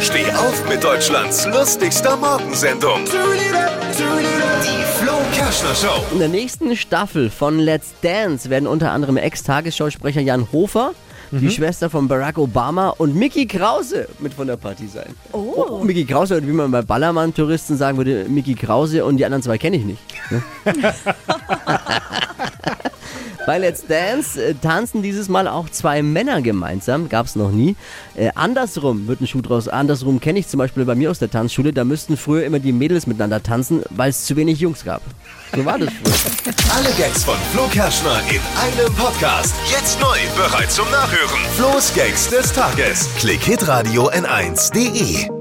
Steh auf mit Deutschlands lustigster Morgensendung. Die Flo Kerschner Show. In der nächsten Staffel von Let's Dance werden unter anderem Ex-Tagesschausprecher Jan Hofer, die Schwester von Barack Obama und Mickey Krause mit von der Partie sein. Oh. Mickey Krause, oder wie man bei Ballermann-Touristen sagen würde, Mickey Krause und die anderen zwei kenne ich nicht. ne? Bei Let's Dance äh, tanzen dieses Mal auch zwei Männer gemeinsam, gab es noch nie. Äh, andersrum wird ein Schuh draus. Andersrum kenne ich zum Beispiel bei mir aus der Tanzschule, da müssten früher immer die Mädels miteinander tanzen, weil es zu wenig Jungs gab. So war das früher. Alle Gags von Flo Kerschner in einem Podcast. Jetzt neu, bereit zum Nachhören. Flo's Gags des Tages. Klick Hitradio N1.de.